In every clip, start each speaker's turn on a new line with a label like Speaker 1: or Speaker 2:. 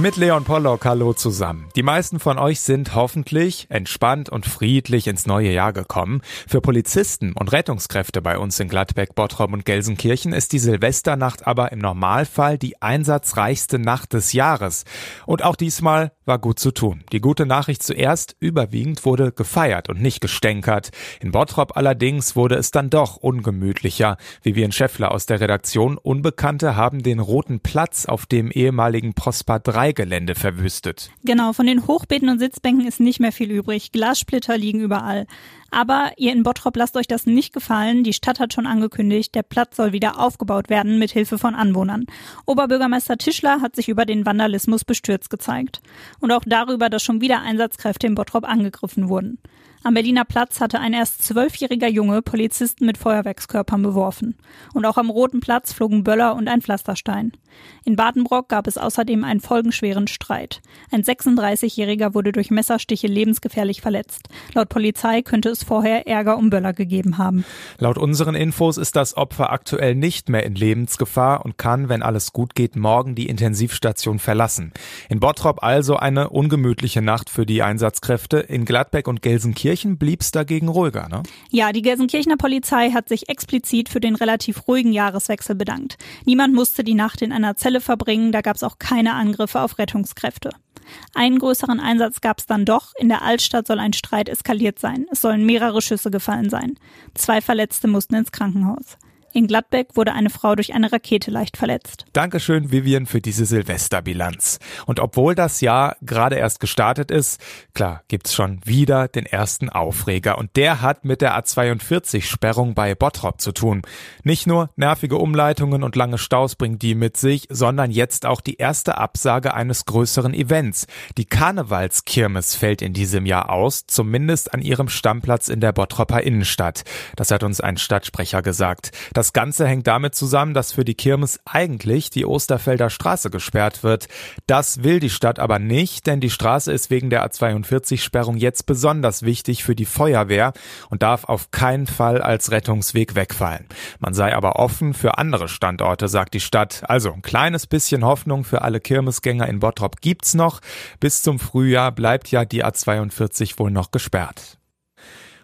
Speaker 1: Mit Leon Pollock, hallo zusammen. Die meisten von euch sind hoffentlich entspannt und friedlich ins neue Jahr gekommen. Für Polizisten und Rettungskräfte bei uns in Gladbeck, Bottrop und Gelsenkirchen ist die Silvesternacht aber im Normalfall die einsatzreichste Nacht des Jahres. Und auch diesmal war gut zu tun. Die gute Nachricht zuerst, überwiegend wurde gefeiert und nicht gestänkert. In Bottrop allerdings wurde es dann doch ungemütlicher. Vivian Schäffler aus der Redaktion Unbekannte haben den roten Platz auf dem ehemaligen Prosper 3 Gelände verwüstet.
Speaker 2: Genau, von den Hochbeeten und Sitzbänken ist nicht mehr viel übrig. Glassplitter liegen überall. Aber ihr in Bottrop lasst euch das nicht gefallen. Die Stadt hat schon angekündigt, der Platz soll wieder aufgebaut werden mit Hilfe von Anwohnern. Oberbürgermeister Tischler hat sich über den Vandalismus bestürzt gezeigt. Und auch darüber, dass schon wieder Einsatzkräfte in Bottrop angegriffen wurden. Am Berliner Platz hatte ein erst zwölfjähriger Junge Polizisten mit Feuerwerkskörpern beworfen. Und auch am Roten Platz flogen Böller und ein Pflasterstein. In Badenbrock gab es außerdem einen folgenschweren Streit. Ein 36-Jähriger wurde durch Messerstiche lebensgefährlich verletzt. Laut Polizei könnte es vorher Ärger um Böller gegeben haben.
Speaker 1: Laut unseren Infos ist das Opfer aktuell nicht mehr in Lebensgefahr und kann, wenn alles gut geht, morgen die Intensivstation verlassen. In Bottrop also eine ungemütliche Nacht für die Einsatzkräfte. In Gladbeck und Gelsenkirchen blieb es dagegen ruhiger, ne?
Speaker 2: Ja, die Gelsenkirchener Polizei hat sich explizit für den relativ ruhigen Jahreswechsel bedankt. Niemand musste die Nacht in einer Zelle verbringen, da gab es auch keine Angriffe auf Rettungskräfte. Einen größeren Einsatz gab es dann doch. In der Altstadt soll ein Streit eskaliert sein. Es sollen mehrere Schüsse gefallen sein. Zwei Verletzte mussten ins Krankenhaus. In Gladbeck wurde eine Frau durch eine Rakete leicht verletzt.
Speaker 1: Dankeschön, Vivian, für diese Silvesterbilanz. Und obwohl das Jahr gerade erst gestartet ist, klar, gibt's schon wieder den ersten Aufreger. Und der hat mit der A42-Sperrung bei Bottrop zu tun. Nicht nur nervige Umleitungen und lange Staus bringt die mit sich, sondern jetzt auch die erste Absage eines größeren Events. Die Karnevalskirmes fällt in diesem Jahr aus, zumindest an ihrem Stammplatz in der Bottropper Innenstadt. Das hat uns ein Stadtsprecher gesagt. Das das Ganze hängt damit zusammen, dass für die Kirmes eigentlich die Osterfelder Straße gesperrt wird. Das will die Stadt aber nicht, denn die Straße ist wegen der A42-Sperrung jetzt besonders wichtig für die Feuerwehr und darf auf keinen Fall als Rettungsweg wegfallen. Man sei aber offen für andere Standorte, sagt die Stadt. Also ein kleines bisschen Hoffnung für alle Kirmesgänger in Bottrop gibt's noch. Bis zum Frühjahr bleibt ja die A42 wohl noch gesperrt.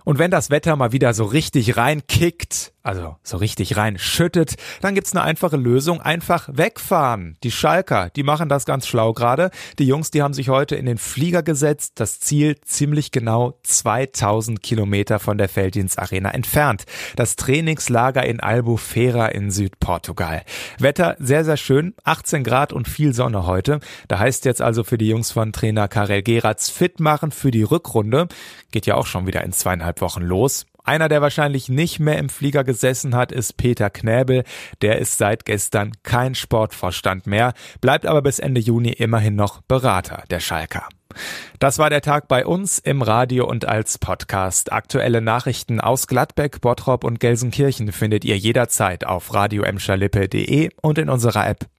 Speaker 1: Und wenn das Wetter mal wieder so richtig reinkickt, also so richtig rein schüttet, dann gibt's eine einfache Lösung, einfach wegfahren. Die Schalker, die machen das ganz schlau gerade. Die Jungs, die haben sich heute in den Flieger gesetzt, das Ziel ziemlich genau 2000 Kilometer von der Felddienst Arena entfernt. Das Trainingslager in Albufeira in Südportugal. Wetter sehr, sehr schön, 18 Grad und viel Sonne heute. Da heißt jetzt also für die Jungs von Trainer Karel Geratz fit machen für die Rückrunde. Geht ja auch schon wieder in zweieinhalb Wochen los. Einer, der wahrscheinlich nicht mehr im Flieger gesessen hat, ist Peter Knäbel. Der ist seit gestern kein Sportvorstand mehr, bleibt aber bis Ende Juni immerhin noch Berater der Schalker. Das war der Tag bei uns im Radio und als Podcast. Aktuelle Nachrichten aus Gladbeck, Bottrop und Gelsenkirchen findet ihr jederzeit auf radio und in unserer App.